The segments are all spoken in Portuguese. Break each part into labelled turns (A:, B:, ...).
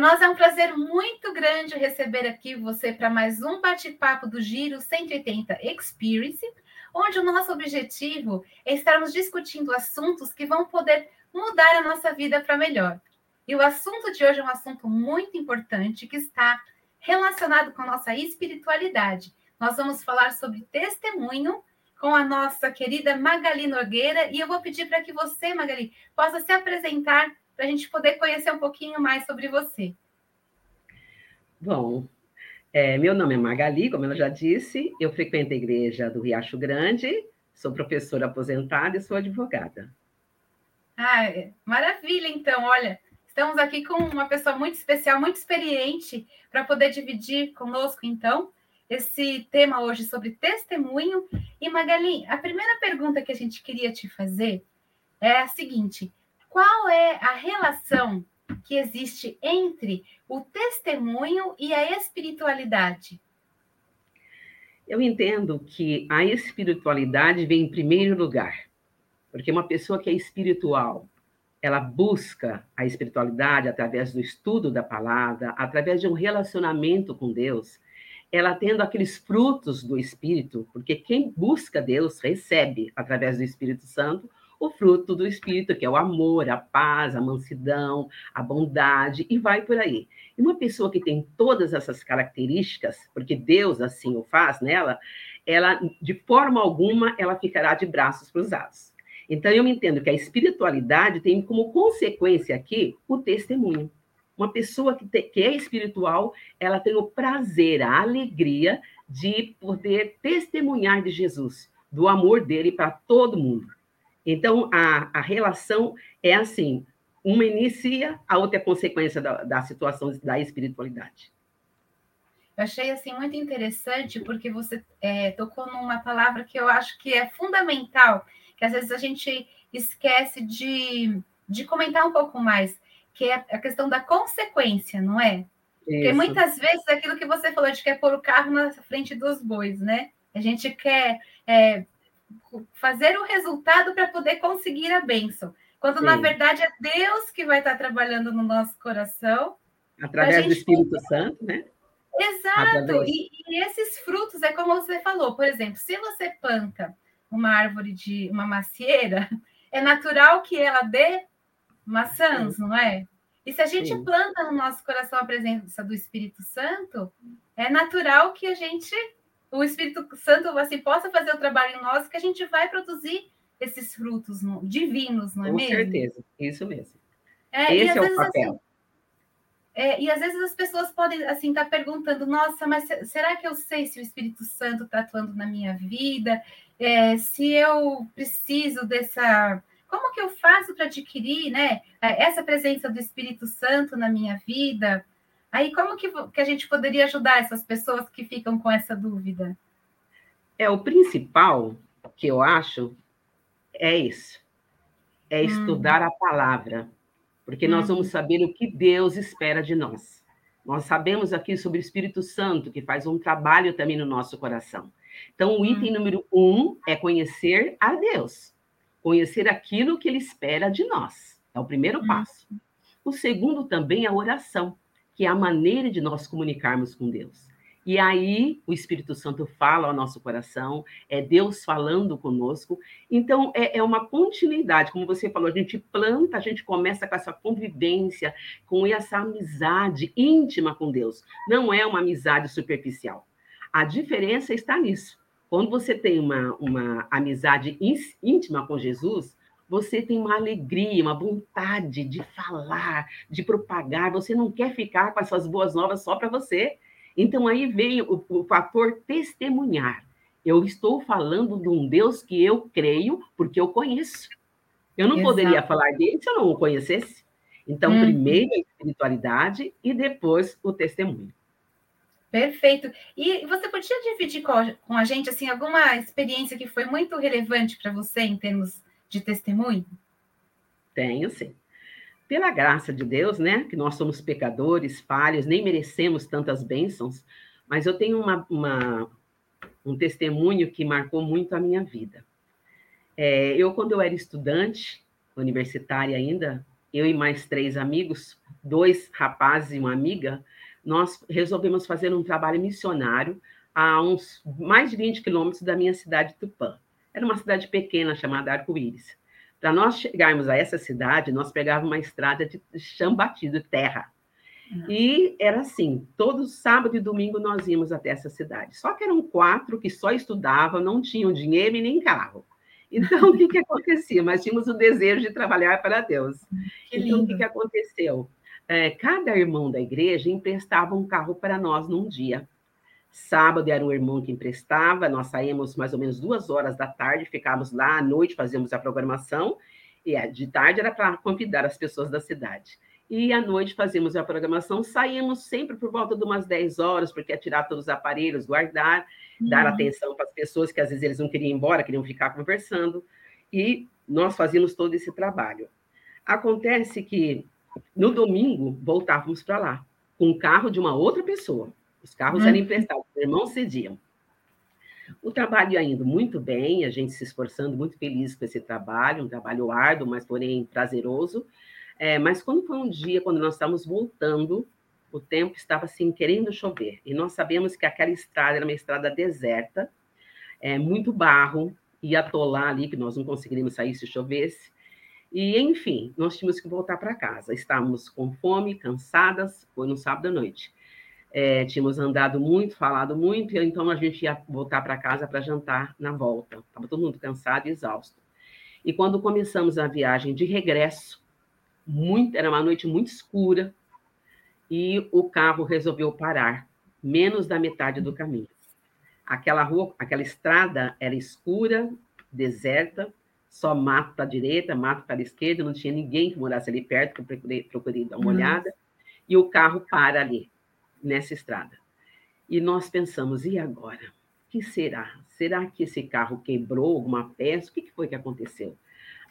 A: nós é um prazer muito grande receber aqui você para mais um bate-papo do Giro 180 Experience, onde o nosso objetivo é estarmos discutindo assuntos que vão poder mudar a nossa vida para melhor. E o assunto de hoje é um assunto muito importante que está relacionado com a nossa espiritualidade. Nós vamos falar sobre testemunho com a nossa querida Magali Nogueira e eu vou pedir para que você, Magali, possa se apresentar para a gente poder conhecer um pouquinho mais sobre você.
B: Bom, é, meu nome é Magali, como ela já disse, eu frequento a igreja do Riacho Grande, sou professora aposentada e sou advogada.
A: Ah, maravilha, então, olha, estamos aqui com uma pessoa muito especial, muito experiente, para poder dividir conosco, então, esse tema hoje sobre testemunho. E, Magali, a primeira pergunta que a gente queria te fazer é a seguinte: qual é a relação que existe entre o testemunho e a espiritualidade?
B: Eu entendo que a espiritualidade vem em primeiro lugar, porque uma pessoa que é espiritual, ela busca a espiritualidade através do estudo da palavra, através de um relacionamento com Deus, ela tendo aqueles frutos do Espírito, porque quem busca Deus recebe, através do Espírito Santo, o fruto do Espírito, que é o amor, a paz, a mansidão, a bondade, e vai por aí. E uma pessoa que tem todas essas características, porque Deus assim o faz nela, ela, de forma alguma, ela ficará de braços cruzados. Então, eu entendo que a espiritualidade tem como consequência aqui o testemunho. Uma pessoa que, te, que é espiritual, ela tem o prazer, a alegria de poder testemunhar de Jesus, do amor dele para todo mundo. Então, a, a relação é assim: uma inicia, a outra é consequência da, da situação da espiritualidade.
A: Eu achei assim muito interessante porque você é, tocou numa palavra que eu acho que é fundamental, que às vezes a gente esquece de, de comentar um pouco mais, que é a questão da consequência, não é? Isso. Porque muitas vezes é aquilo que você falou, gente quer pôr o carro na frente dos bois, né? A gente quer é, fazer o resultado para poder conseguir a bênção. Quando, Sim. na verdade, é Deus que vai estar trabalhando no nosso coração.
B: Através do Espírito poder... Santo, né?
A: Exato. E, e, esses frutos, é como você falou, por exemplo, se você planta uma árvore de uma macieira, é natural que ela dê maçãs, Sim. não é? E se a gente Sim. planta no nosso coração a presença do Espírito Santo, é natural que a gente o Espírito Santo assim possa fazer o trabalho em nós, que a gente vai produzir esses frutos divinos, não é
B: Com
A: mesmo?
B: Com certeza, isso mesmo. É, Esse é o papel. Assim,
A: é, e às vezes as pessoas podem assim estar tá perguntando, nossa, mas será que eu sei se o Espírito Santo está atuando na minha vida? É, se eu preciso dessa. Como que eu faço para adquirir né, essa presença do Espírito Santo na minha vida? Aí, como que, que a gente poderia ajudar essas pessoas que ficam com essa dúvida?
B: É, o principal que eu acho é isso: é hum. estudar a palavra, porque hum. nós vamos saber o que Deus espera de nós. Nós sabemos aqui sobre o Espírito Santo, que faz um trabalho também no nosso coração. Então, o item hum. número um é conhecer a Deus, conhecer aquilo que Ele espera de nós. É o primeiro hum. passo. O segundo também é a oração que é a maneira de nós comunicarmos com Deus. E aí o Espírito Santo fala ao nosso coração, é Deus falando conosco. Então é, é, uma continuidade, como você falou, a gente planta, a gente começa com essa convivência, com essa amizade íntima com Deus. Não é uma amizade superficial. A diferença está nisso. Quando você tem uma, uma amizade íntima com Jesus, você tem uma alegria, uma vontade de falar, de propagar, você não quer ficar com essas boas novas só para você. Então aí vem o, o fator testemunhar. Eu estou falando de um Deus que eu creio porque eu conheço. Eu não Exato. poderia falar dele se eu não o conhecesse. Então, hum. primeiro a espiritualidade e depois o testemunho.
A: Perfeito. E você podia dividir com a gente assim alguma experiência que foi muito relevante para você em termos de testemunho?
B: Tenho, sim. Pela graça de Deus, né? Que nós somos pecadores, falhos, nem merecemos tantas bênçãos, mas eu tenho uma, uma um testemunho que marcou muito a minha vida. É, eu, quando eu era estudante, universitária ainda, eu e mais três amigos, dois rapazes e uma amiga, nós resolvemos fazer um trabalho missionário a uns mais de 20 quilômetros da minha cidade Tupã. Era uma cidade pequena chamada Arco-Íris. Para nós chegarmos a essa cidade, nós pegávamos uma estrada de chão batido, terra. Uhum. E era assim, todo sábado e domingo nós íamos até essa cidade. Só que eram quatro que só estudavam, não tinham dinheiro e nem carro. Então, o que, que acontecia? Nós tínhamos o desejo de trabalhar para Deus. Que então, o que, que aconteceu? É, cada irmão da igreja emprestava um carro para nós num dia. Sábado era o irmão que emprestava, nós saímos mais ou menos duas horas da tarde, ficávamos lá à noite, fazíamos a programação, e de tarde era para convidar as pessoas da cidade. E à noite fazíamos a programação, saímos sempre por volta de umas 10 horas, porque é tirar todos os aparelhos, guardar, uhum. dar atenção para as pessoas que às vezes eles não queriam ir embora, queriam ficar conversando, e nós fazíamos todo esse trabalho. Acontece que no domingo voltávamos para lá, com o carro de uma outra pessoa. Os carros eram uhum. emprestados, os irmãos cediam. O trabalho indo muito bem, a gente se esforçando, muito feliz com esse trabalho, um trabalho árduo, mas porém prazeroso. É, mas quando foi um dia, quando nós estávamos voltando, o tempo estava assim querendo chover. E nós sabemos que aquela estrada era uma estrada deserta, é, muito barro, ia atolar ali, que nós não conseguiríamos sair se chovesse. E, enfim, nós tínhamos que voltar para casa. Estávamos com fome, cansadas, foi no sábado à noite. É, tínhamos andado muito, falado muito, então a gente ia voltar para casa para jantar na volta. Estava todo mundo cansado e exausto. E quando começamos a viagem de regresso, muito, era uma noite muito escura, e o carro resolveu parar, menos da metade do caminho. Aquela rua, aquela estrada era escura, deserta, só mato para a direita, mato para a esquerda, não tinha ninguém que morasse ali perto, que eu procurei, procurei dar uma olhada, e o carro para ali nessa estrada. E nós pensamos, e agora? O que será? Será que esse carro quebrou alguma peça? O que foi que aconteceu?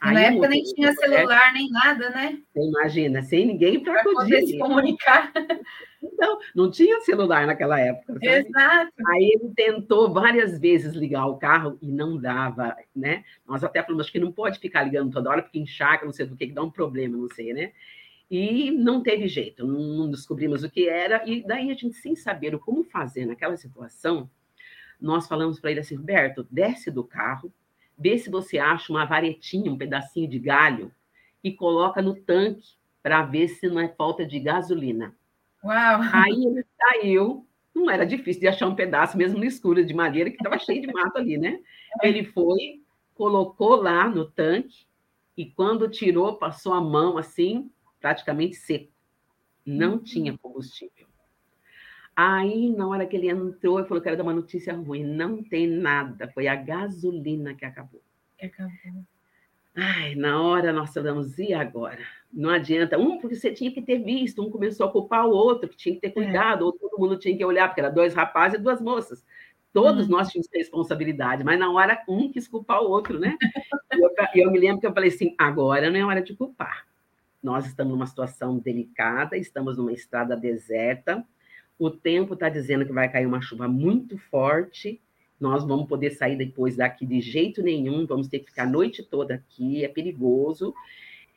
A: Aí, na época nem tinha celular, nem nada, né?
B: imagina, sem ninguém para
A: poder se comunicar.
B: Não, não tinha celular naquela época. Sabe?
A: Exato.
B: Aí ele tentou várias vezes ligar o carro e não dava, né? Nós até falamos que não pode ficar ligando toda hora, porque encharca, não sei do que, que dá um problema, não sei, né? E não teve jeito, não descobrimos o que era, e daí a gente, sem saber o como fazer naquela situação, nós falamos para ele assim: Roberto, desce do carro, vê se você acha uma varetinha, um pedacinho de galho, e coloca no tanque para ver se não é falta de gasolina.
A: Uau!
B: Aí ele saiu, não era difícil de achar um pedaço, mesmo no escuro de madeira, que estava cheio de mato ali, né? Ele foi, colocou lá no tanque, e quando tirou, passou a mão assim, praticamente seco. Não uhum. tinha combustível. Aí, na hora que ele entrou, ele falou que era dar uma notícia ruim. Não tem nada. Foi a gasolina que acabou.
A: Que acabou.
B: Ai, na hora nós falamos, e agora? Não adianta. Um, porque você tinha que ter visto, um começou a culpar o outro, que tinha que ter é. cuidado, é. ou todo mundo tinha que olhar, porque era dois rapazes e duas moças. Todos uhum. nós tínhamos responsabilidade, mas na hora um quis culpar o outro, né? E eu, eu, me lembro que eu falei assim: agora não é hora de culpar. Nós estamos numa situação delicada, estamos numa estrada deserta, o tempo está dizendo que vai cair uma chuva muito forte, nós vamos poder sair depois daqui de jeito nenhum, vamos ter que ficar a noite toda aqui, é perigoso.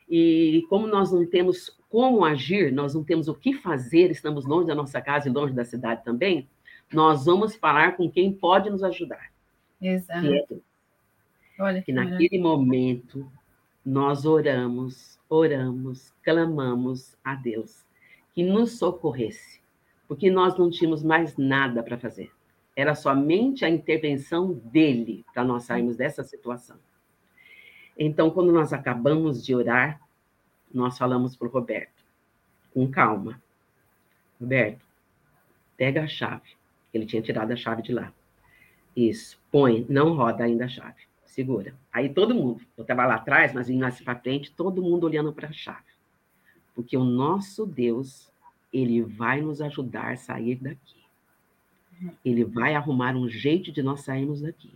B: E como nós não temos como agir, nós não temos o que fazer, estamos longe da nossa casa e longe da cidade também, nós vamos falar com quem pode nos ajudar.
A: Exato. Que é
B: Olha que, que naquele momento nós oramos, oramos, clamamos a Deus que nos socorresse, porque nós não tínhamos mais nada para fazer. Era somente a intervenção dele para nós sairmos dessa situação. Então, quando nós acabamos de orar, nós falamos para o Roberto, com calma. Roberto, pega a chave. Ele tinha tirado a chave de lá. Isso, põe, não roda ainda a chave segura. Aí todo mundo, eu estava lá atrás, mas vinha assim para frente, todo mundo olhando para a chave. Porque o nosso Deus, ele vai nos ajudar a sair daqui. Ele vai arrumar um jeito de nós sairmos daqui.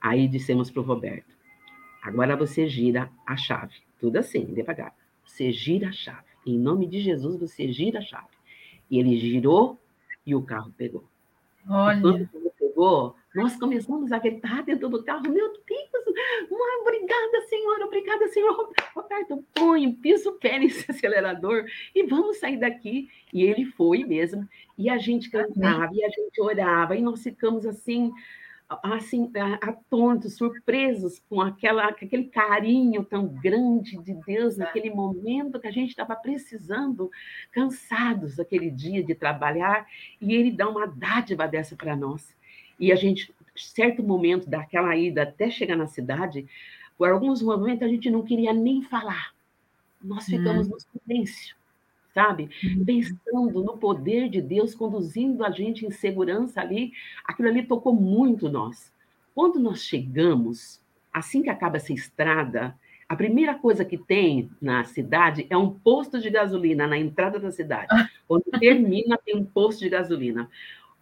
B: Aí dissemos para o Roberto: agora você gira a chave. Tudo assim, devagar. Você gira a chave. Em nome de Jesus, você gira a chave. E ele girou e o carro pegou.
A: Olha.
B: E quando pegou, nós começamos a gritar dentro do carro, meu Deus, mãe, obrigada, senhora, obrigada, senhor. Roberto, põe, pisa o pé nesse acelerador e vamos sair daqui. E ele foi mesmo. E a gente cantava, e a gente orava, e nós ficamos assim, assim, atontos, surpresos com aquela, aquele carinho tão grande de Deus naquele momento que a gente estava precisando, cansados aquele dia de trabalhar, e Ele dá uma dádiva dessa para nós. E a gente, certo momento daquela ida até chegar na cidade, por alguns momentos a gente não queria nem falar. Nós ficamos hum. no silêncio sabe? Uhum. Pensando no poder de Deus conduzindo a gente em segurança ali, aquilo ali tocou muito nós. Quando nós chegamos, assim que acaba essa estrada, a primeira coisa que tem na cidade é um posto de gasolina na entrada da cidade. Ah. Quando termina, tem um posto de gasolina.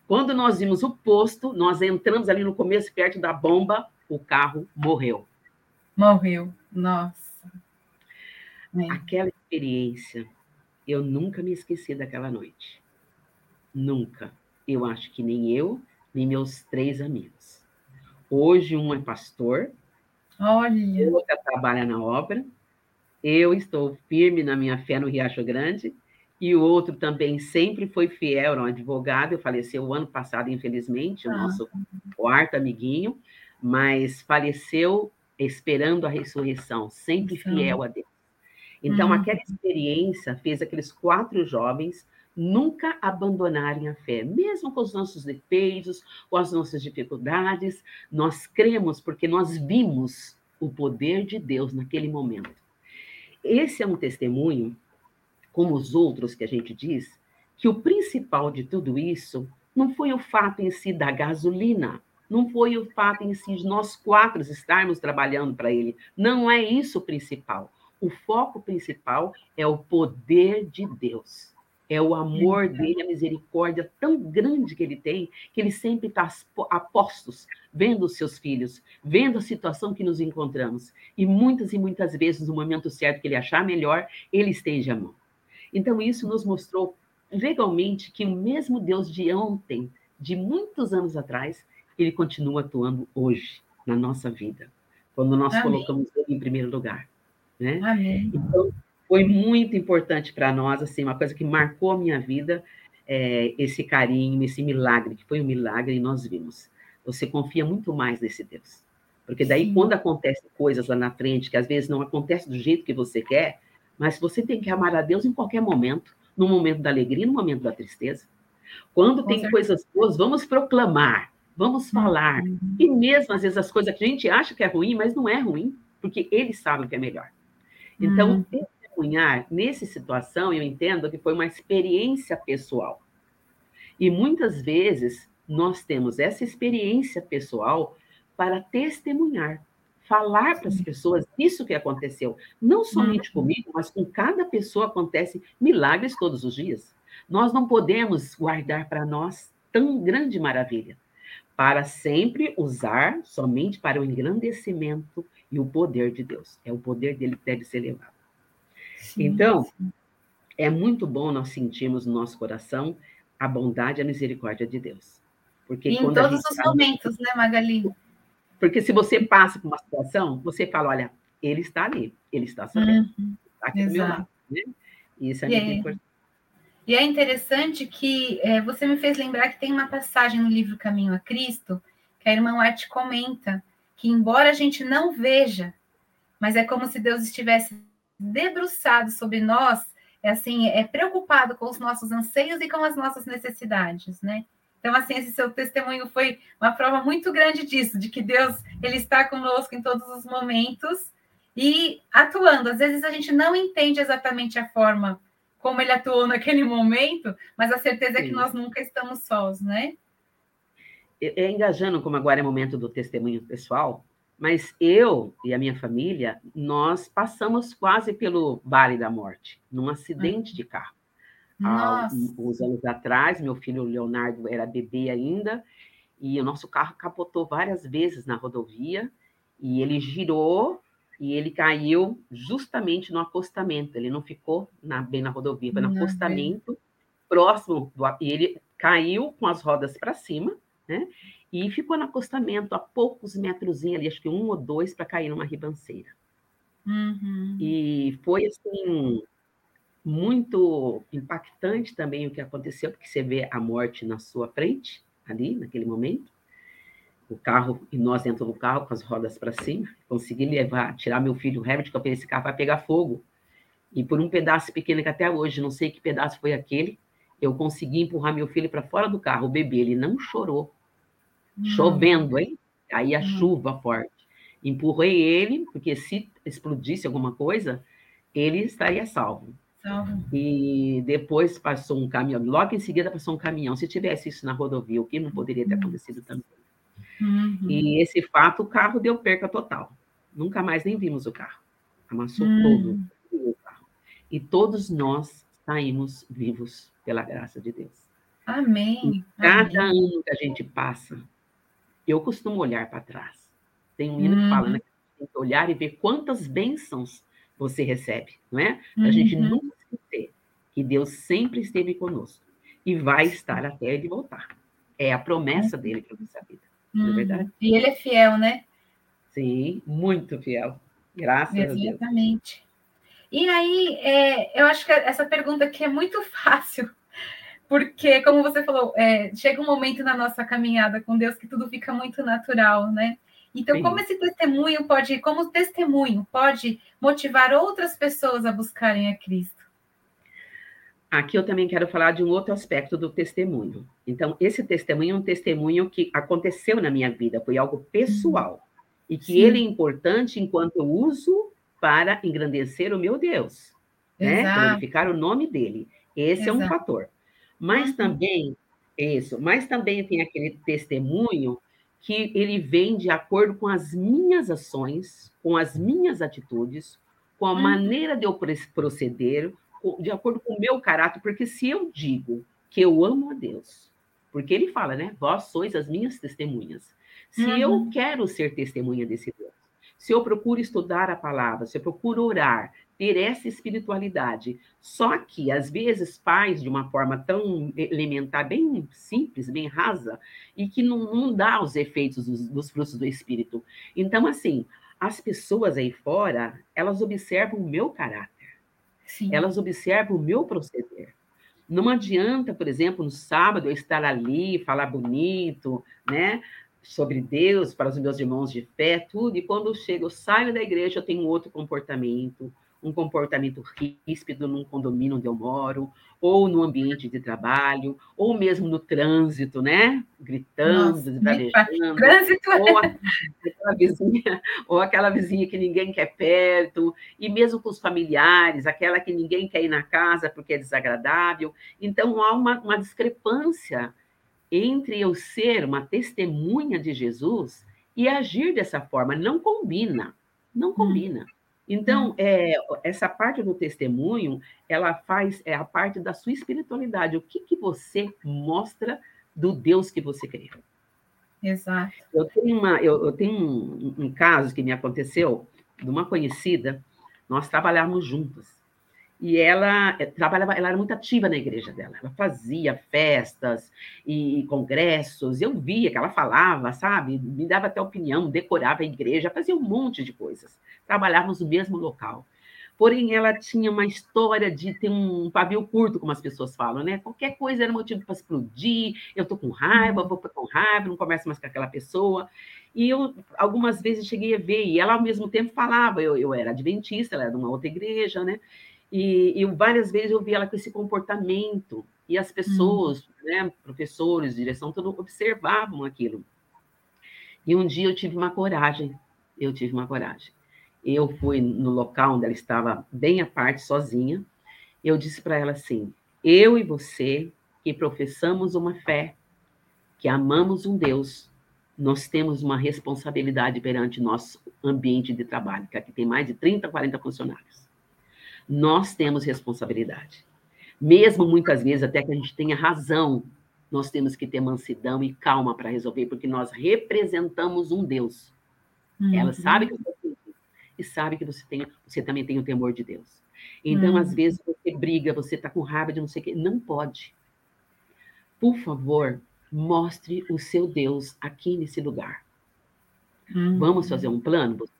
B: Quando nós vimos o posto, nós entramos ali no começo, perto da bomba, o carro morreu.
A: Morreu, nossa.
B: Aquela experiência eu nunca me esqueci daquela noite. Nunca. Eu acho que nem eu, nem meus três amigos. Hoje um é pastor,
A: Olha.
B: outra trabalha na obra, eu estou firme na minha fé no Riacho Grande, e o outro também sempre foi fiel, era um advogado, faleceu o ano passado, infelizmente, o ah. nosso quarto amiguinho, mas faleceu esperando a ressurreição, sempre fiel a Deus. Então, uhum. aquela experiência fez aqueles quatro jovens nunca abandonarem a fé, mesmo com os nossos defeitos, com as nossas dificuldades, nós cremos porque nós vimos o poder de Deus naquele momento. Esse é um testemunho, como os outros que a gente diz, que o principal de tudo isso não foi o fato em si da gasolina, não foi o fato em si de nós quatro estarmos trabalhando para ele. Não é isso o principal o foco principal é o poder de Deus. É o amor dele, a misericórdia tão grande que ele tem, que ele sempre está a postos, vendo os seus filhos, vendo a situação que nos encontramos. E muitas e muitas vezes, no momento certo que ele achar melhor, ele estende a mão. Então, isso nos mostrou legalmente que o mesmo Deus de ontem, de muitos anos atrás, ele continua atuando hoje na nossa vida, quando nós Amém. colocamos ele em primeiro lugar. Né?
A: Amém.
B: Então, foi muito importante para nós, assim, uma coisa que marcou a minha vida, é, esse carinho, esse milagre, que foi um milagre e nós vimos. Você confia muito mais nesse Deus. Porque daí, Sim. quando acontecem coisas lá na frente, que às vezes não acontece do jeito que você quer, mas você tem que amar a Deus em qualquer momento, no momento da alegria, no momento da tristeza. Quando Com tem certeza. coisas boas, vamos proclamar, vamos falar. Uhum. E mesmo, às vezes, as coisas que a gente acha que é ruim, mas não é ruim, porque eles sabem que é melhor. Então, hum. testemunhar nessa situação, eu entendo que foi uma experiência pessoal. E muitas vezes nós temos essa experiência pessoal para testemunhar, falar para as pessoas isso que aconteceu. Não somente hum. comigo, mas com cada pessoa acontece milagres todos os dias. Nós não podemos guardar para nós tão grande maravilha, para sempre usar somente para o engrandecimento e o poder de Deus. É o poder dele que deve ser levado. Sim, então, sim. é muito bom nós sentirmos no nosso coração a bondade e a misericórdia de Deus.
A: Porque em todos os momentos, né, Magali?
B: Porque se você passa por uma situação, você fala, olha, ele está ali, ele está sabendo, uhum, está aqui Exato. do meu lado. Né? E isso é muito é. importante.
A: E é interessante que é, você me fez lembrar que tem uma passagem no livro Caminho a Cristo, que a irmã Arte comenta, que embora a gente não veja, mas é como se Deus estivesse debruçado sobre nós, é assim, é preocupado com os nossos anseios e com as nossas necessidades, né? Então, assim, esse seu testemunho foi uma prova muito grande disso, de que Deus, ele está conosco em todos os momentos e atuando. Às vezes a gente não entende exatamente a forma como ele atuou naquele momento, mas a certeza Sim. é que nós nunca estamos sós, né?
B: é engajando, como agora é momento do testemunho pessoal, mas eu e a minha família, nós passamos quase pelo Vale da Morte, num acidente hum. de carro. Há uns anos atrás, meu filho Leonardo era bebê ainda, e o nosso carro capotou várias vezes na rodovia, e ele girou e ele caiu justamente no acostamento. Ele não ficou na, bem na rodovia, foi no acostamento, próximo do. E ele caiu com as rodas para cima, né? e ficou no acostamento a poucos metros ali, acho que um ou dois, para cair numa ribanceira. Uhum. E foi assim muito impactante também o que aconteceu, porque você vê a morte na sua frente, ali, naquele momento. O carro, e nós dentro do carro com as rodas para cima, consegui levar, tirar meu filho Herbert, que eu pensei, esse carro vai pegar fogo. E por um pedaço pequeno que até hoje, não sei que pedaço foi aquele, eu consegui empurrar meu filho para fora do carro, o bebê, ele não chorou. Hum. Chovendo, hein? Aí a hum. chuva forte. Empurrei ele, porque se explodisse alguma coisa, ele estaria salvo. Salvo. E depois passou um caminhão, logo em seguida passou um caminhão. Se tivesse isso na rodovia, o que não poderia ter hum. acontecido também. Uhum. E esse fato, o carro deu perca total. Nunca mais nem vimos o carro. Amassou uhum. todo o carro. E todos nós saímos vivos pela graça de Deus.
A: Amém.
B: E cada Amém. ano que a gente passa, eu costumo olhar para trás. Tem um hino que fala, né? Tem que olhar e ver quantas bênçãos você recebe, não é? Para a uhum. gente nunca esquecer que Deus sempre esteve conosco e vai estar até ele voltar. É a promessa dele para nossa vida, é uhum. verdade?
A: E ele é fiel, né?
B: Sim, muito fiel. Graças Exatamente. a Deus.
A: Exatamente. E aí, é, eu acho que essa pergunta aqui é muito fácil, porque, como você falou, é, chega um momento na nossa caminhada com Deus que tudo fica muito natural, né? Então, Sim. como esse testemunho pode, como testemunho pode motivar outras pessoas a buscarem a Cristo?
B: Aqui eu também quero falar de um outro aspecto do testemunho. Então, esse testemunho é um testemunho que aconteceu na minha vida, foi algo pessoal. Hum. E que Sim. ele é importante enquanto eu uso para engrandecer o meu Deus, né? glorificar o nome dele. Esse Exato. é um fator. Mas uhum. também, isso, mas também tem aquele testemunho que ele vem de acordo com as minhas ações, com as minhas atitudes, com a uhum. maneira de eu proceder, de acordo com o meu caráter, porque se eu digo que eu amo a Deus, porque ele fala, né? Vós sois as minhas testemunhas. Se uhum. eu quero ser testemunha desse Deus, se eu procuro estudar a palavra, se eu procuro orar, ter essa espiritualidade. Só que, às vezes, faz de uma forma tão elementar, bem simples, bem rasa, e que não, não dá os efeitos dos, dos frutos do Espírito. Então, assim, as pessoas aí fora, elas observam o meu caráter. Sim. Elas observam o meu proceder. Não adianta, por exemplo, no sábado eu estar ali, falar bonito, né? sobre Deus, para os meus irmãos de fé, tudo, e quando eu chego, eu saio da igreja, eu tenho outro comportamento, um comportamento ríspido num condomínio onde eu moro, ou no ambiente de trabalho, ou mesmo no trânsito, né? Gritando, esbravejando. Trânsito. É. Ou aquela, vizinha, ou aquela vizinha que ninguém quer perto, e mesmo com os familiares, aquela que ninguém quer ir na casa porque é desagradável. Então, há uma, uma discrepância entre eu ser uma testemunha de Jesus e agir dessa forma. Não combina, não hum. combina. Então, hum. é, essa parte do testemunho, ela faz é a parte da sua espiritualidade. O que, que você mostra do Deus que você crê?
A: Exato.
B: Eu tenho, uma, eu, eu tenho um, um caso que me aconteceu de uma conhecida, nós trabalhávamos juntas. E ela eh, trabalhava, ela era muito ativa na igreja dela. Ela fazia festas e congressos. Eu via que ela falava, sabe? Me dava até opinião, decorava a igreja, fazia um monte de coisas. Trabalhávamos no mesmo local. Porém, ela tinha uma história de ter um pavio curto, como as pessoas falam, né? Qualquer coisa era motivo para explodir. Eu tô com raiva, vou com raiva, não converso mais com aquela pessoa. E eu, algumas vezes, cheguei a ver, e ela, ao mesmo tempo, falava. Eu, eu era adventista, ela era de uma outra igreja, né? E, várias vezes eu vi ela com esse comportamento, e as pessoas, hum. né, professores, direção, tudo observavam aquilo. E um dia eu tive uma coragem, eu tive uma coragem. Eu fui no local onde ela estava bem à parte, sozinha, eu disse para ela assim: eu e você, que professamos uma fé, que amamos um Deus, nós temos uma responsabilidade perante nosso ambiente de trabalho, que aqui tem mais de 30, 40 funcionários nós temos responsabilidade. Mesmo muitas vezes, até que a gente tenha razão, nós temos que ter mansidão e calma para resolver, porque nós representamos um Deus. Uhum. Ela sabe que você tem e sabe que você, tem, você também tem o temor de Deus. Então, uhum. às vezes, você briga, você está com raiva de não sei o quê. Não pode. Por favor, mostre o seu Deus aqui nesse lugar.
A: Uhum.
B: Vamos fazer um plano? Você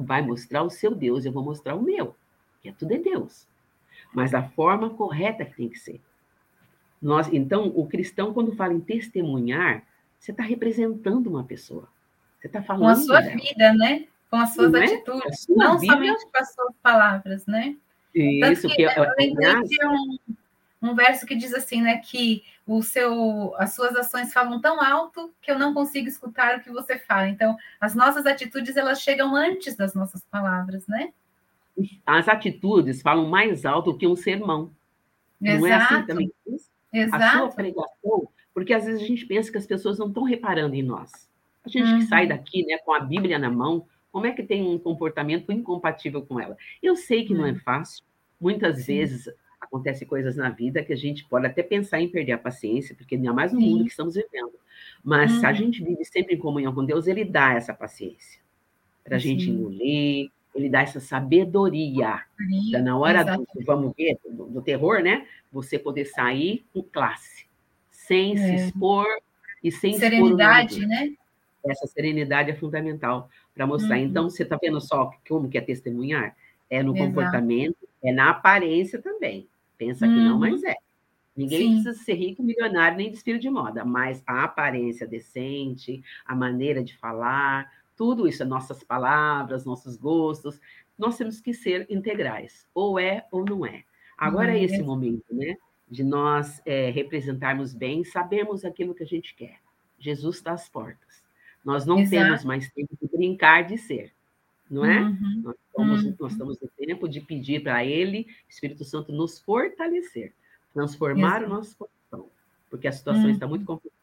B: vai mostrar o seu Deus, eu vou mostrar o meu, que é tudo é Deus. Mas a forma correta que tem que ser. Nós, então, o cristão, quando fala em testemunhar, você está representando uma pessoa. Você está falando.
A: Com a sua
B: dela.
A: vida, né? Com as suas
B: Não é?
A: atitudes.
B: Sua
A: não
B: vida-
A: somente com as suas palavras, né?
B: Isso,
A: Tanto
B: que,
A: que
B: é-
A: eu lembrei
B: aliás,
A: de um, um verso que diz assim, né? Que o seu, as suas ações falam tão alto que eu não consigo escutar o que você fala. Então, as nossas atitudes elas chegam antes das nossas palavras, né?
B: As atitudes falam mais alto que um sermão. Não é assim
A: Exato,
B: também? A sua
A: exato.
B: pregação, porque às vezes a gente pensa que as pessoas não estão reparando em nós. A gente
A: Uhum.
B: que sai daqui, né, com a Bíblia na mão, como é que tem um comportamento incompatível com ela? Eu sei que não é fácil. Muitas
A: Sim.
B: vezes acontecem coisas na vida que a gente pode até pensar em perder a paciência, porque ainda mais no
A: Sim.
B: mundo que estamos vivendo. Mas se a
A: Uhum.
B: gente vive sempre em comunhão com Deus, Ele dá essa paciência para a gente engolir, Ele dá essa sabedoria na hora do, vamos ver, do, do terror, né? Você poder sair com classe, sem se
A: É.
B: expor e sem
A: Serenidade,
B: expor
A: né?
B: Essa serenidade é fundamental para mostrar.
A: Uhum.
B: Então, você está vendo só como que é testemunhar? É no
A: Exato.
B: comportamento, é na aparência também. Pensa que não,
A: Uhum.
B: mas é. Ninguém
A: Sim.
B: precisa ser rico, milionário, nem desfile de moda, mas a aparência decente, a maneira de falar, tudo isso, nossas palavras, nossos gostos, nós temos que ser integrais. Ou é ou não é. Agora é
A: Uhum.
B: esse momento, né? De nós é, representarmos bem, sabermos aquilo que a gente quer. Jesus está às portas. Nós não
A: Exato.
B: temos mais tempo de brincar de ser, não é?
A: Uhum.
B: Nós estamos,
A: Uhum.
B: nós estamos no tempo de pedir para Ele, Espírito Santo, nos fortalecer, transformar
A: Exato.
B: o nosso coração, porque a situação
A: Uhum.
B: está muito complicada.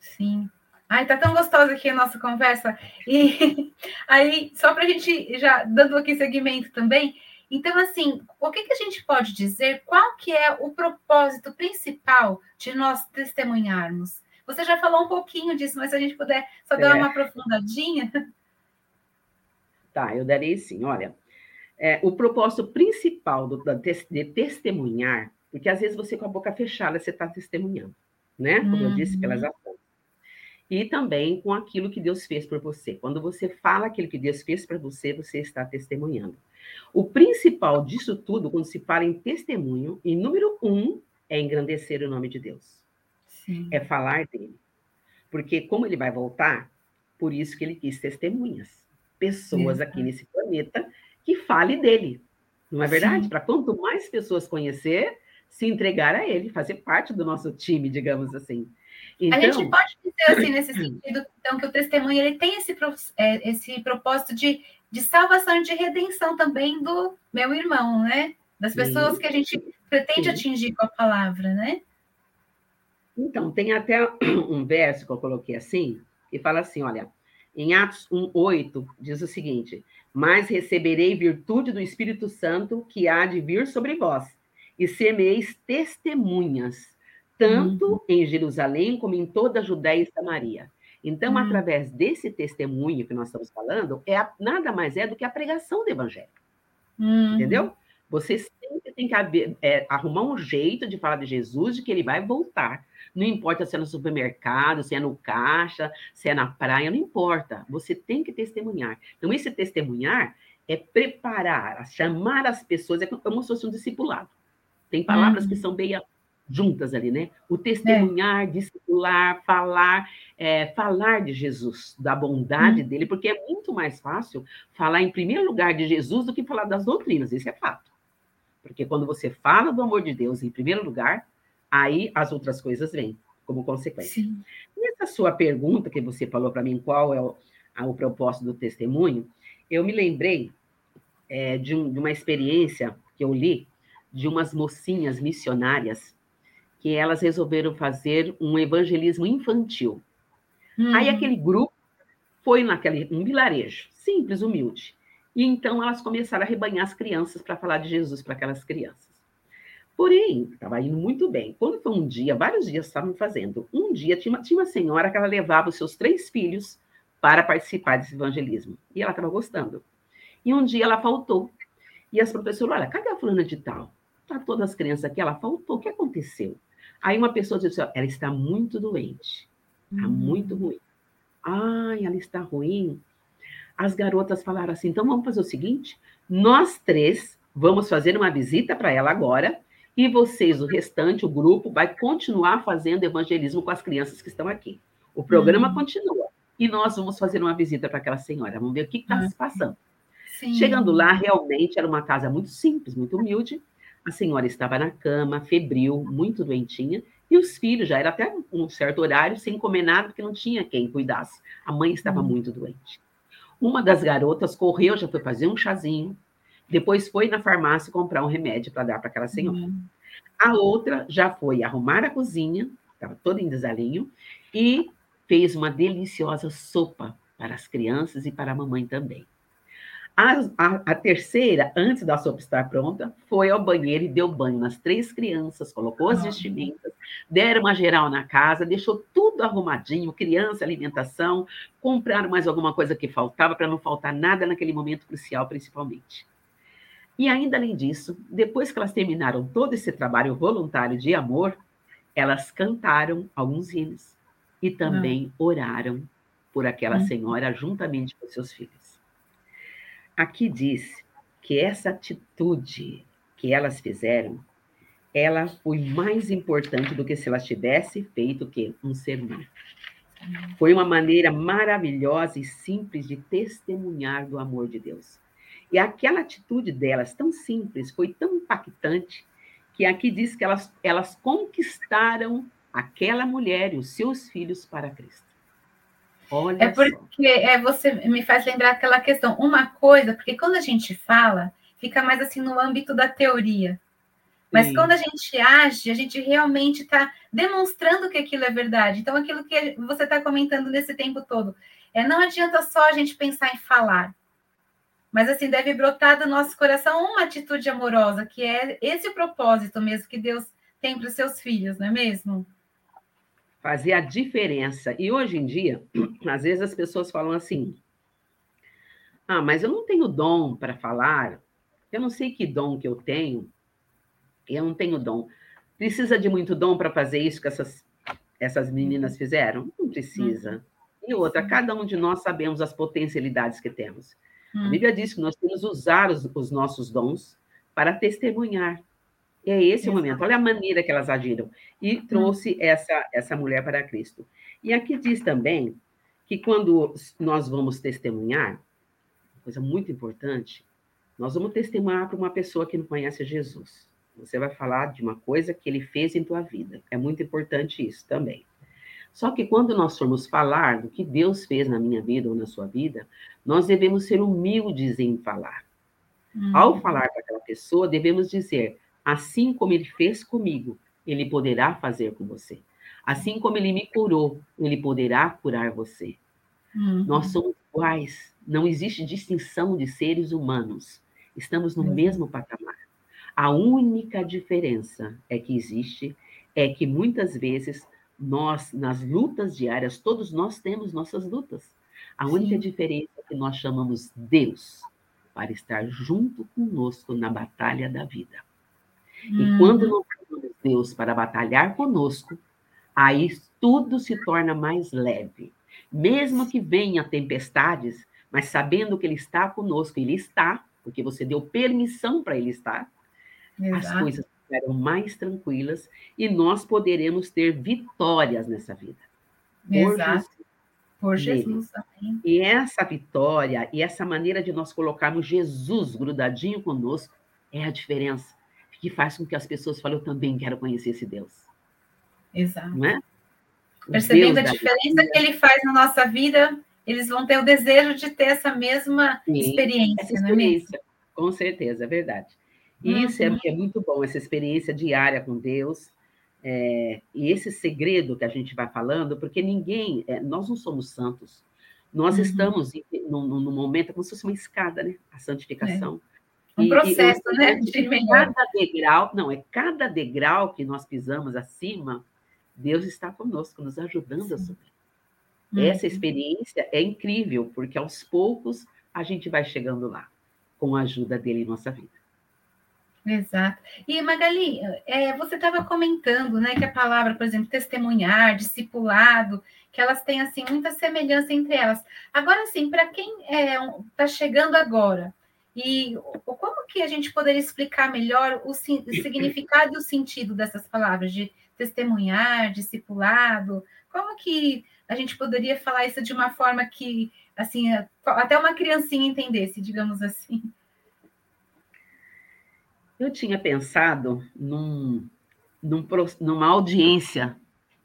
A: Sim. Ai, tá tão gostosa aqui a nossa conversa. E aí, só para a gente já dando aqui seguimento também. Então, assim, o que, que a gente pode dizer? Qual que é o propósito principal de nós testemunharmos? Você já falou um pouquinho disso, mas se a gente puder só dar
B: É.
A: uma aprofundadinha.
B: Tá, eu darei sim. Olha, é, o propósito principal do, da, de testemunhar, porque às vezes você com a boca fechada você está testemunhando, né? Como eu disse,
A: Uhum.
B: pelas ações. E também com aquilo que Deus fez por você. Quando você fala aquilo que Deus fez para você, você está testemunhando. O principal disso tudo, quando se fala em testemunho, em número um, é engrandecer o nome de Deus
A: Sim.
B: é falar dele. Porque como ele vai voltar, por isso que ele quis testemunhas. Pessoas
A: Exato.
B: aqui nesse planeta que fale dele. Não é verdade?
A: Sim.
B: Para quanto mais pessoas conhecer, se entregar a ele, fazer parte do nosso time, digamos assim. Então,
A: A gente pode dizer assim nesse sentido, então, que o testemunho ele tem esse, é, esse propósito de, de salvação e de redenção também do meu irmão, né? Das
B: Sim.
A: pessoas que a gente pretende
B: Sim.
A: atingir com a palavra, né?
B: Então, tem até um verso que eu coloquei assim, que fala assim: olha, em Atos 1,8 diz o seguinte: Mas receberei virtude do Espírito Santo que há de vir sobre vós, e semeis testemunhas, tanto em Jerusalém como em toda a Judéia e Samaria. Então,
A: Uhum.
B: através desse testemunho que nós estamos falando, é a- nada mais é do que a pregação do Evangelho.
A: Uhum.
B: Entendeu? Você sempre tem que haver- é, arrumar um jeito de falar de Jesus, de que ele vai voltar. Não importa se é no supermercado, se é no caixa, se é na praia, não importa. Você tem que testemunhar. Então, esse testemunhar é preparar, chamar as pessoas, é como se fosse um discipulado. Tem palavras
A: Uhum.
B: que são meio juntas ali, né? O testemunhar, discipular, falar, é, falar de Jesus, da bondade dele, porque é muito mais fácil falar em primeiro lugar de Jesus do que falar das doutrinas, isso é fato. Porque quando você fala do amor de Deus em primeiro lugar, aí as outras coisas vêm como consequência.
A: Sim.
B: Nessa sua pergunta que você falou para mim, qual é o, a- o propósito do testemunho, eu me lembrei é, de, um- de uma experiência que eu li de umas mocinhas missionárias que elas resolveram fazer um evangelismo infantil. Aí
A: Uhum.
B: aquele grupo foi naquele um vilarejo, simples, humilde. E então elas começaram a rebanhar as crianças para falar de Jesus para aquelas crianças. Porém, estava indo muito bem. Quando foi um dia, vários dias estavam fazendo. Um dia tinha uma, tinha uma senhora que ela levava os seus três filhos para participar desse evangelismo. E ela estava gostando. E um dia ela faltou. E as professoras, olha, cadê a fulana de tal? Tá todas as crianças aqui, ela faltou. O que aconteceu? Aí uma pessoa disse, assim, ela está muito doente, está uhum. muito ruim. Ai, ela está ruim. As garotas falaram assim, então vamos fazer o seguinte, nós três vamos fazer uma visita para ela agora, e vocês, o restante, o grupo, vai continuar fazendo evangelismo com as crianças que estão aqui. O programa uhum. continua. E nós vamos fazer uma visita para aquela senhora. Vamos ver o que está uhum. se passando. Sim. Chegando lá, realmente era uma casa muito simples, muito humilde. A senhora estava na cama, febril, muito doentinha, e os filhos já era até um certo horário sem comer nada, porque não tinha quem cuidasse. A mãe estava uhum. muito doente. Uma das garotas correu, já foi fazer um chazinho, depois foi na farmácia comprar um remédio para dar para aquela senhora. Uhum. A outra já foi arrumar a cozinha, estava toda em desalinho, e fez uma deliciosa sopa para as crianças e para a mamãe também. A, a, a, terceira, antes da sopa estar pronta, foi ao banheiro e deu banho nas três crianças, colocou as vestimentas, deram uma geral na casa, deixou tudo arrumadinho, criança, alimentação, compraram mais alguma coisa que faltava para não faltar nada naquele momento crucial, principalmente. E ainda além disso, depois que elas terminaram todo esse trabalho voluntário de amor, elas cantaram alguns hinos e também oraram por aquela hum. senhora juntamente com seus filhos. Aqui diz que essa atitude que elas fizeram, ela foi mais importante do que se elas tivessem feito que um sermão. Foi uma maneira maravilhosa e simples de testemunhar do amor de Deus. E aquela atitude delas, tão simples, foi tão impactante, que aqui diz que elas, elas conquistaram aquela mulher e os seus filhos para Cristo.
A: Olha é porque é, você me faz lembrar aquela questão, uma coisa, porque quando a gente fala, fica mais assim no âmbito da teoria. Mas Sim. quando a gente age, a gente realmente está demonstrando que aquilo é verdade. Então, aquilo que você está comentando nesse tempo todo, é não adianta só a gente pensar em falar, mas assim deve brotar do nosso coração uma atitude amorosa, que é esse o propósito mesmo que Deus tem para os seus filhos, não é mesmo?
B: Fazer a diferença. E hoje em dia, às vezes as pessoas falam assim: ah, mas eu não tenho dom para falar, eu não sei que dom que eu tenho, eu não tenho dom. Precisa de muito dom para fazer isso que essas, essas meninas fizeram? Não precisa. Uhum. E outra, cada um de nós sabemos as potencialidades que temos. A uhum. Bíblia diz que nós temos que usar os, os nossos dons para testemunhar. É esse o momento. Olha a maneira que elas agiram. E hum. trouxe essa, essa mulher para Cristo. E aqui diz também que quando nós vamos testemunhar, coisa muito importante, nós vamos testemunhar para uma pessoa que não conhece Jesus. Você vai falar de uma coisa que ele fez em tua vida. É muito importante isso também. Só que quando nós formos falar do que Deus fez na minha vida ou na sua vida, nós devemos ser humildes em falar. Hum. Ao falar para aquela pessoa, devemos dizer: Assim como ele fez comigo, ele poderá fazer com você. Assim como ele me curou, ele poderá curar você. Uhum. Nós somos iguais. Não existe distinção de seres humanos. Estamos no uhum. mesmo patamar. A única diferença é que existe é que muitas vezes nós, nas lutas diárias, todos nós temos nossas lutas. A Sim. única diferença é que nós chamamos Deus para estar junto conosco na batalha da vida. E quando uhum. nós temos Deus para batalhar conosco, aí tudo se torna mais leve. Mesmo que venha tempestades, mas sabendo que Ele está conosco, Ele está, porque você deu permissão para Ele estar, Exato. as coisas serão mais tranquilas e nós poderemos ter vitórias nessa vida.
A: Por Exato. Jesus. Por Jesus.
B: E essa vitória e essa maneira de nós colocarmos Jesus grudadinho conosco é a diferença que faz com que as pessoas falem, eu também quero conhecer esse Deus.
A: Exato. Não é? Percebendo Deus a diferença que ele faz na nossa vida, eles vão ter o desejo de ter essa mesma Sim, experiência, essa experiência,
B: é com certeza, é verdade. E uhum. isso é, é, muito bom, essa experiência diária com Deus, é, e esse segredo que a gente vai falando, porque ninguém, é, nós não somos santos, nós uhum. estamos no, no, momento como se fosse uma escada, né? A santificação. É.
A: Um processo, e, né? De
B: cada degrau, não, é cada degrau que nós pisamos acima, Deus está conosco, nos ajudando a subir. Uhum. Essa experiência é incrível, porque aos poucos a gente vai chegando lá, com a ajuda dele em nossa vida.
A: Exato. E Magali, é, você estava comentando, né, que a palavra, por exemplo, testemunhar, discipulado, que elas têm assim muita semelhança entre elas. Agora, sim, para quem está é, chegando agora, e como que a gente poderia explicar melhor o, o significado e o sentido dessas palavras de testemunhar, discipulado? Como que a gente poderia falar isso de uma forma que, assim, até uma criancinha entendesse, digamos assim?
B: Eu tinha pensado num, num, numa audiência,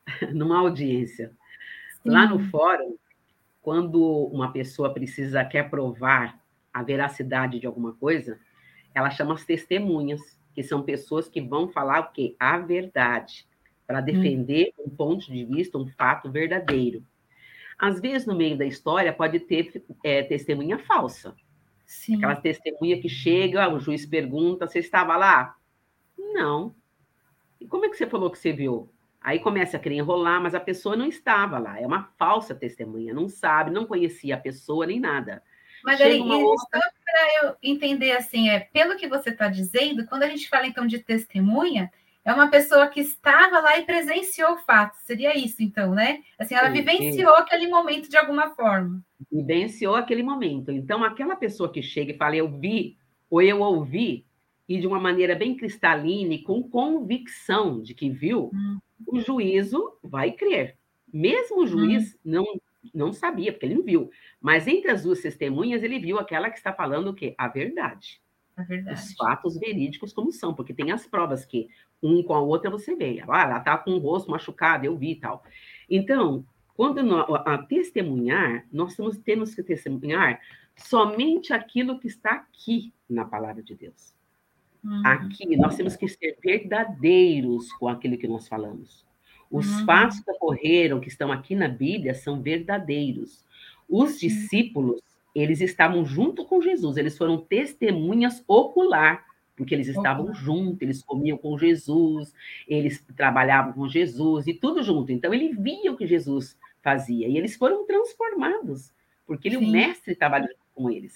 B: numa audiência. Sim. Lá no fórum, quando uma pessoa precisa, quer provar a veracidade de alguma coisa, ela chama as testemunhas, que são pessoas que vão falar o quê? A verdade, para defender hum. um ponto de vista, um fato verdadeiro. Às vezes, no meio da história, pode ter é, testemunha falsa. Sim. Aquela testemunha que chega, o juiz pergunta: você estava lá? Não. E como é que você falou que você viu? Aí começa a querer enrolar, mas a pessoa não estava lá. É uma falsa testemunha, não sabe, não conhecia a pessoa nem nada.
A: Mas aí, outra... só para eu entender assim, é pelo que você está dizendo, quando a gente fala então de testemunha, é uma pessoa que estava lá e presenciou o fato. Seria isso, então, né? Assim, ela sim, vivenciou sim. aquele momento de alguma forma.
B: Vivenciou aquele momento. Então, aquela pessoa que chega e fala, eu vi, ou eu ouvi, e de uma maneira bem cristalina e com convicção de que viu, hum. o juízo vai crer. Mesmo o juiz hum. não, não sabia, porque ele não viu. Mas entre as duas testemunhas, ele viu aquela que está falando o quê? A verdade.
A: A verdade.
B: Os fatos verídicos como são, porque tem as provas que um com a outra você vê. Ah, ela está com o rosto machucado, eu vi e tal. Então, quando nós, a testemunhar, nós temos, temos que testemunhar somente aquilo que está aqui na palavra de Deus. Uhum. Aqui, nós temos que ser verdadeiros com aquilo que nós falamos. Os uhum. fatos que ocorreram, que estão aqui na Bíblia, são verdadeiros. Os discípulos, eles estavam junto com Jesus, eles foram testemunhas ocular porque eles estavam juntos, eles comiam com Jesus, eles trabalhavam com Jesus e tudo junto. Então ele via o que Jesus fazia e eles foram transformados, porque ele, o mestre trabalhou com eles.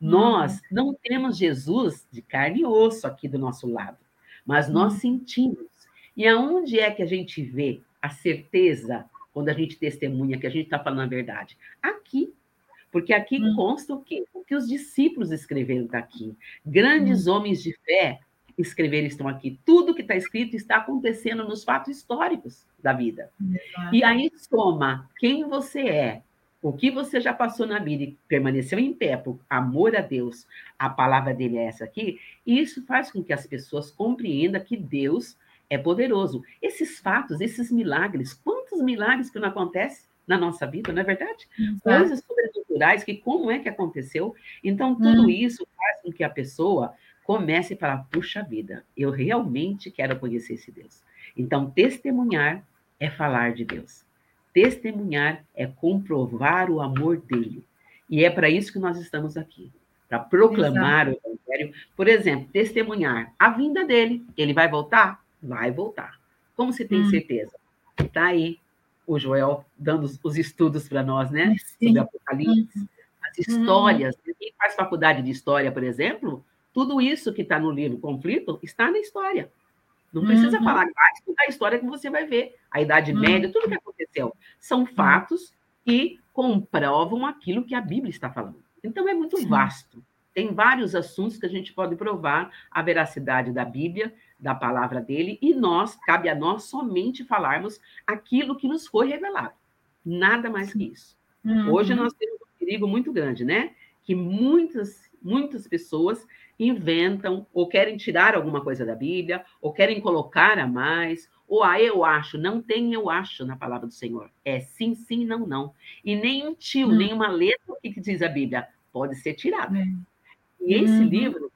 B: Uhum. Nós não temos Jesus de carne e osso aqui do nosso lado, mas nós uhum. sentimos. E aonde é que a gente vê a certeza quando a gente testemunha que a gente está falando a verdade? Aqui porque aqui hum. consta o que, o que os discípulos escreveram está aqui. Grandes hum. homens de fé escreveram estão aqui. Tudo que está escrito está acontecendo nos fatos históricos da vida. Exato. E aí soma quem você é, o que você já passou na vida e permaneceu em pé por amor a Deus, a palavra dele é essa aqui, e isso faz com que as pessoas compreendam que Deus é poderoso. Esses fatos, esses milagres, quantos milagres que não acontecem na nossa vida, não é verdade? Exato. Coisas sobrenaturais, que como é que aconteceu? Então, tudo hum. isso faz com que a pessoa comece a falar, puxa vida, eu realmente quero conhecer esse Deus. Então, testemunhar é falar de Deus. Testemunhar é comprovar o amor dele. E é para isso que nós estamos aqui para proclamar Exato. o evangelho. Por exemplo, testemunhar a vinda dele. Ele vai voltar? Vai voltar. Como você tem hum. certeza? Está aí o Joel dando os estudos para nós, né? Sim. Sobre Apocalipse, uhum. as histórias. Uhum. Quem faz faculdade de história, por exemplo, tudo isso que está no livro Conflito está na história. Não precisa uhum. falar, vai estudar a história que você vai ver. A Idade uhum. Média, tudo que aconteceu. São fatos que comprovam aquilo que a Bíblia está falando. Então é muito Sim. vasto. Tem vários assuntos que a gente pode provar a veracidade da Bíblia, da palavra dele, e nós, cabe a nós somente falarmos aquilo que nos foi revelado. Nada mais que isso. Uhum. Hoje nós temos um perigo muito grande, né? Que muitas, muitas pessoas inventam ou querem tirar alguma coisa da Bíblia, ou querem colocar a mais, ou ah, eu acho, não tem eu acho na palavra do Senhor. É sim, sim, não, não. E nem um tio, uhum. nem uma letra que diz a Bíblia pode ser tirada. Uhum. E esse uhum. livro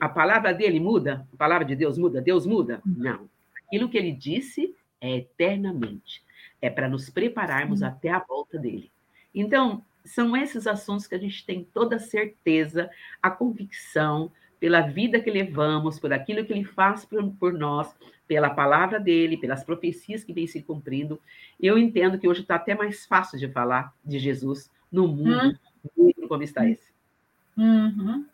B: a palavra dele muda? A palavra de Deus muda? Deus muda? Uhum. Não. Aquilo que ele disse é eternamente. É para nos prepararmos uhum. até a volta dele. Então, são esses assuntos que a gente tem toda a certeza, a convicção, pela vida que levamos, por aquilo que ele faz por, por nós, pela palavra dele, pelas profecias que vêm se cumprindo. Eu entendo que hoje está até mais fácil de falar de Jesus no mundo, uhum. como está esse.
A: Uhum.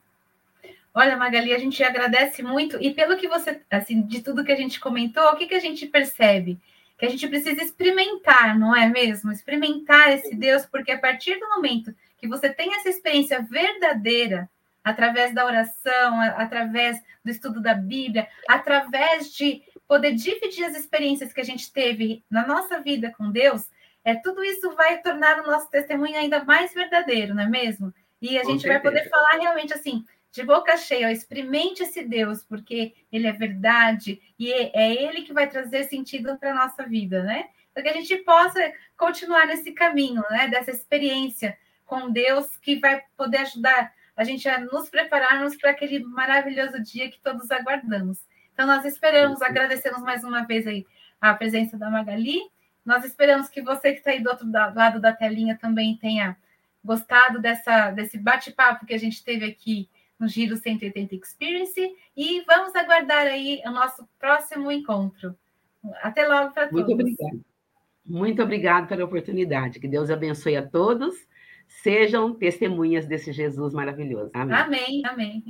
A: Olha, Magali, a gente agradece muito e pelo que você, assim, de tudo que a gente comentou, o que, que a gente percebe? Que a gente precisa experimentar, não é mesmo? Experimentar esse Deus, porque a partir do momento que você tem essa experiência verdadeira, através da oração, através do estudo da Bíblia, através de poder dividir as experiências que a gente teve na nossa vida com Deus, é tudo isso vai tornar o nosso testemunho ainda mais verdadeiro, não é mesmo? E a com gente certeza. vai poder falar realmente assim, de boca cheia, ó, experimente esse Deus, porque ele é verdade e é, ele que vai trazer sentido para a nossa vida, né? Para que a gente possa continuar nesse caminho, né? Dessa experiência com Deus que vai poder ajudar a gente a nos prepararmos para aquele maravilhoso dia que todos aguardamos. Então, nós esperamos, agradecemos mais uma vez aí a presença da Magali. Nós esperamos que você que está aí do outro lado da telinha também tenha gostado dessa, desse bate-papo que a gente teve aqui no Giro 180 Experience e vamos aguardar aí o nosso próximo encontro. Até logo para todos.
B: Muito obrigada. Muito obrigada pela oportunidade. Que Deus abençoe a todos. Sejam testemunhas desse Jesus maravilhoso.
A: Amém. Amém. Amém.